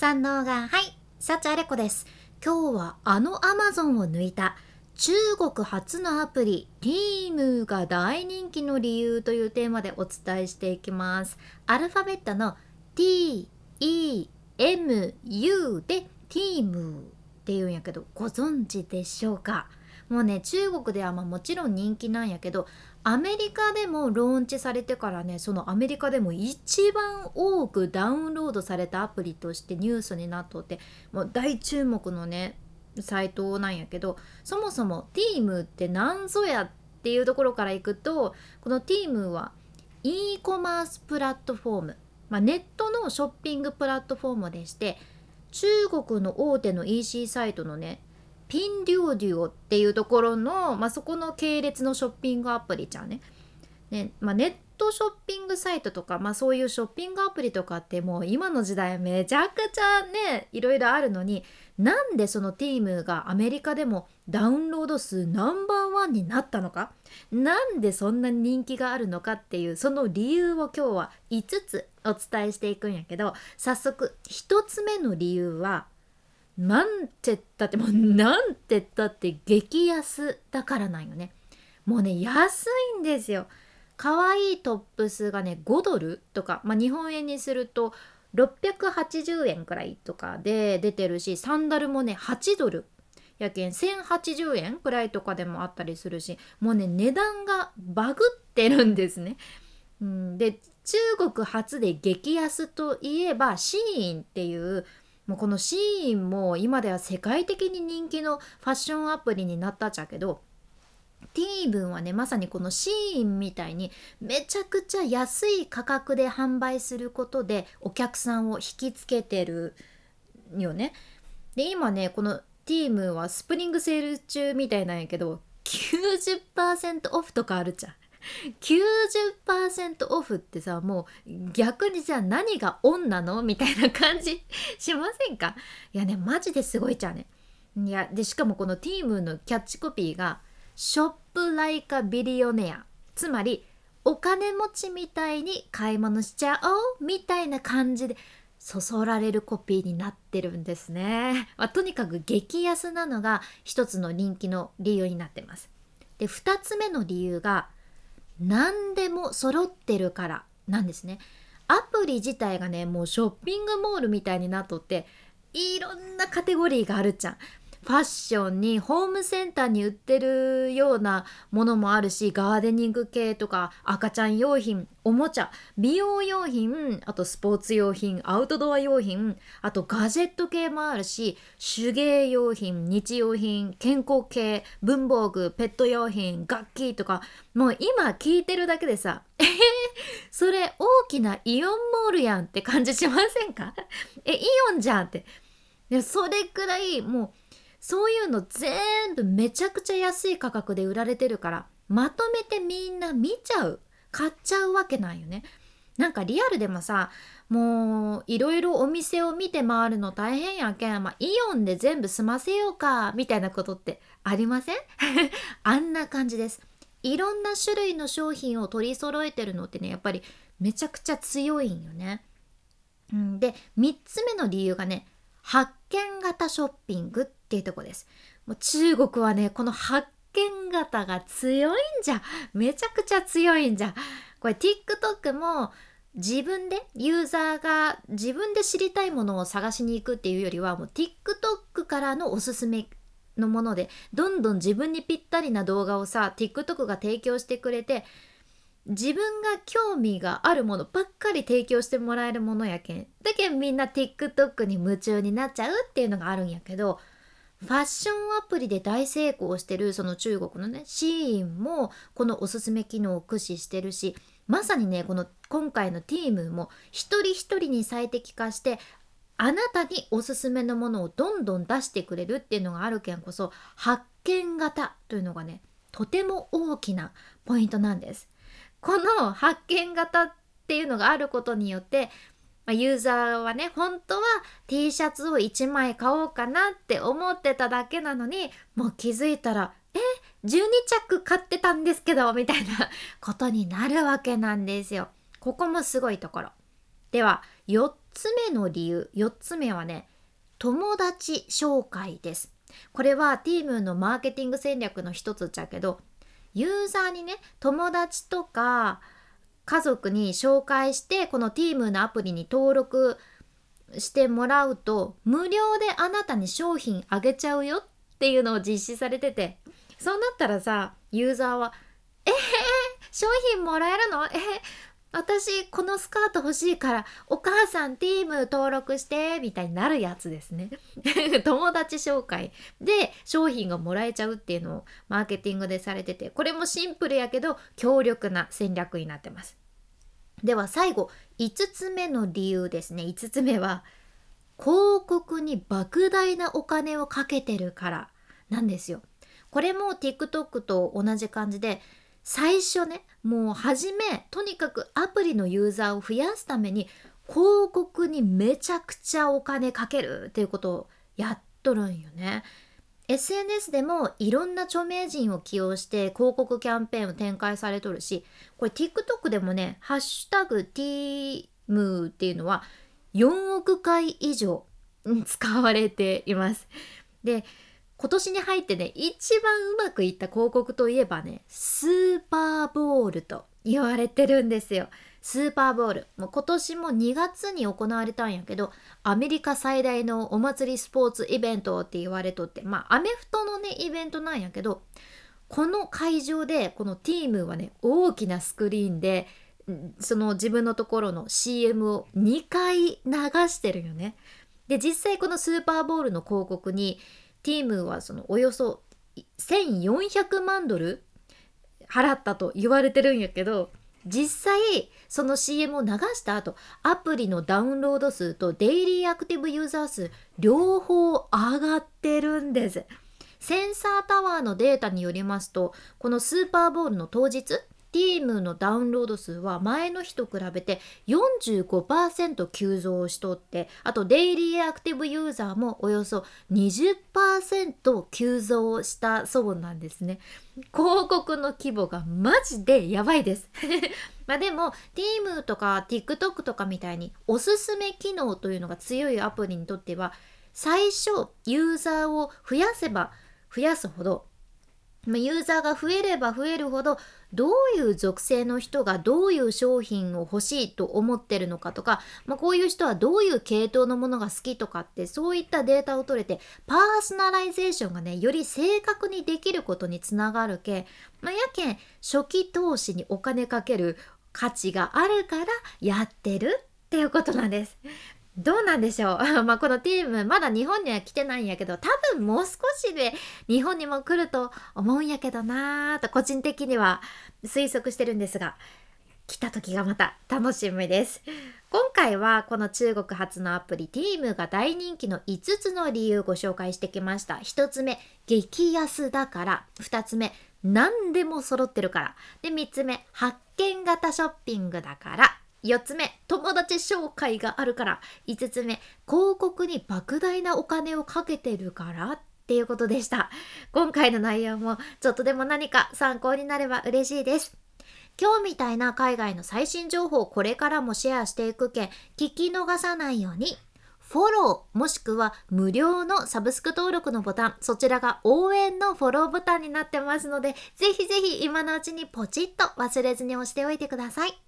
三能がはいサチアレコです。今日はあのアマゾンを抜いた中国初のアプリ Team が大人気の理由というテーマでお伝えしていきます。アルファベットの T E M U で Team っていうんやけどご存知でしょうか？もうね中国ではまあもちろん人気なんやけどアメリカでもローンチされてからねそのアメリカでも一番多くダウンロードされたアプリとしてニュースになっとってもう大注目のねサイトなんやけどそもそも Team って何ぞやっていうところからいくとこの Team は e コマースプラットフォーム、まあ、ネットのショッピングプラットフォームでして中国の大手の EC サイトのねピンデュオデュオっていうところの、まあ、そこの系列のショッピングアプリじゃんね。ねまあ、ネットショッピングサイトとか、まあ、そういうショッピングアプリとかってもう今の時代めちゃくちゃねいろいろあるのになんでその Team がアメリカでもダウンロード数ナンバーワンになったのか？なんでそんなに人気があるのかっていうその理由を今日は5つお伝えしていくんやけど早速1つ目の理由はなんてったってもうなんてったって激安だからなんよねもうね安いんですよ可愛いいトップスがね5ドルとか、まあ、日本円にすると680円くらいとかで出てるしサンダルもね8ドルやけん1080円くらいとかでもあったりするしもうね値段がバグってるんですね。うん、で中国初で激安といえばシーンっていうもうこのシーンも今では世界的に人気のファッションアプリになったっちゃけどティーブンはねまさにこのシーンみたいにめちゃくちゃ安い価格で販売することでお客さんを引きつけてるよね。で今ねこのティームはスプリングセール中みたいなんやけど90%オフとかあるじゃん。90%オフってさもう逆にじゃあ何がオンなの？みたいな感じしませんか？いやねマジですごいじゃんね。いやでしかもこのティームのキャッチコピーが「ショップライカビリオネア」つまりお金持ちみたいに買い物しちゃおうみたいな感じでそそられるコピーになってるんですね。まあ、とにかく激安なのが一つの人気の理由になってます。で2つ目の理由が何でも揃ってるからなんですね。アプリ自体がねもうショッピングモールみたいになっとっていろんなカテゴリーがあるじゃん。ファッションにホームセンターに売ってるようなものもあるしガーデニング系とか赤ちゃん用品おもちゃ美容用品あとスポーツ用品アウトドア用品あとガジェット系もあるし手芸用品日用品健康系文房具ペット用品楽器とかもう今聞いてるだけでさえ、それ大きなイオンモールやんって感じしませんか？えイオンじゃんって。それくらいもうそういうの全部めちゃくちゃ安い価格で売られてるからまとめてみんな見ちゃう買っちゃうわけなんよね。なんかリアルでもさもういろいろお店を見て回るの大変やけん、まあ、イオンで全部済ませようかみたいなことってありません？あんな感じです。いろんな種類の商品を取り揃えてるのってねやっぱりめちゃくちゃ強いんよね。で3つ目の理由がね発見型ショッピングっっていうとこです。もう中国はねこの発見型が強いんじゃめちゃくちゃ強いんじゃこれ TikTok も自分でユーザーが自分で知りたいものを探しに行くっていうよりはもう TikTok からのおすすめのものでどんどん自分にぴったりな動画をさ TikTok が提供してくれて自分が興味があるものばっかり提供してもらえるものやけんだけんみんな TikTok に夢中になっちゃうっていうのがあるんやけどファッションアプリで大成功してるその中国のねシーンもこのおすすめ機能を駆使してるしまさにねこの今回の Team も一人一人に最適化してあなたにおすすめのものをどんどん出してくれるっていうのがあるけんこそ発見型というのがねとても大きなポイントなんです。この発見型っていうのがあることによって、まあ、ユーザーはね本当は T シャツを1枚買おうかなって思ってただけなのにもう気づいたらえ12着買ってたんですけどみたいな ことになるわけなんですよ。ここもすごいところ。では4つ目の理由4つ目はね友達紹介ですこれはティームのマーケティング戦略の一つじゃけどユーザーにね友達とか家族に紹介してこの Team のアプリに登録してもらうと無料であなたに商品あげちゃうよっていうのを実施されててそうなったらさユーザーは「えー、商品もらえるの？えー、私このスカート欲しいからお母さんティーム登録してみたいになるやつですね。友達紹介。で商品がもらえちゃうっていうのをマーケティングでされててこれもシンプルやけど強力な戦略になってます。では最後5つ目の理由ですね。5つ目は広告に莫大なお金をかけてるからなんですよ。これも TikTok と同じ感じで最初ねもう初めとにかくアプリのユーザーを増やすために広告にめちゃくちゃお金かけるっていうことをやっとるんよね。SNS でもいろんな著名人を起用して広告キャンペーンを展開されとるしこれ TikTok でもね「ハッシュタグ #TM」っていうのは4億回以上使われています。で今年に入ってね一番うまくいった広告といえばねスーパーボールと言われてるんですよ。スーパーボールもう今年も2月に行われたんやけどアメリカ最大のお祭りスポーツイベントって言われとってまあアメフトのねイベントなんやけどこの会場でこのティームはね大きなスクリーンでその自分のところの CM を2回流してるよね。で実際このスーパーボールの広告にティームはそのおよそ1400万ドル払ったと言われてるんやけど実際その CM を流した後アプリのダウンロード数とデイリーアクティブユーザー数両方上がってるんです。センサータワーのデータによりますとこのスーパーボウルの当日 TEMU のダウンロード数は前の日と比べて45%急増しとってあとデイリーアクティブユーザーもおよそ20%急増したそうなんですね。広告の規模がマジでやばいです。まあでも Team とか TikTok とかみたいにおすすめ機能というのが強いアプリにとっては最初ユーザーを増やせば増やすほどユーザーが増えれば増えるほどどういう属性の人がどういう商品を欲しいと思ってるのかとか、まあ、こういう人はどういう系統のものが好きとかってそういったデータを取れてパーソナライゼーションがねより正確にできることにつながるけ、まあ、やけん初期投資にお金かける価値があるからやってるっていうことなんです。どうなんでしょう？まあこの TEMU まだ日本には来てないんやけど多分もう少しで日本にも来ると思うんやけどなーと個人的には推測してるんですが来た時がまた楽しみです。今回はこの中国発のアプリティームが大人気の5つの理由ご紹介してきました。1つ目激安だから。2つ目何でも揃ってるから。で3つ目発見型ショッピングだから。4つ目友達紹介があるから。5つ目広告に莫大なお金をかけてるから。っていうことでした。今回の内容もちょっとでも何か参考になれば嬉しいです。今日みたいな海外の最新情報をこれからもシェアしていくけん聞き逃さないようにフォローもしくは無料のサブスク登録のボタンそちらが応援のフォローボタンになってますのでぜひぜひ今のうちにポチッと忘れずに押しておいてください。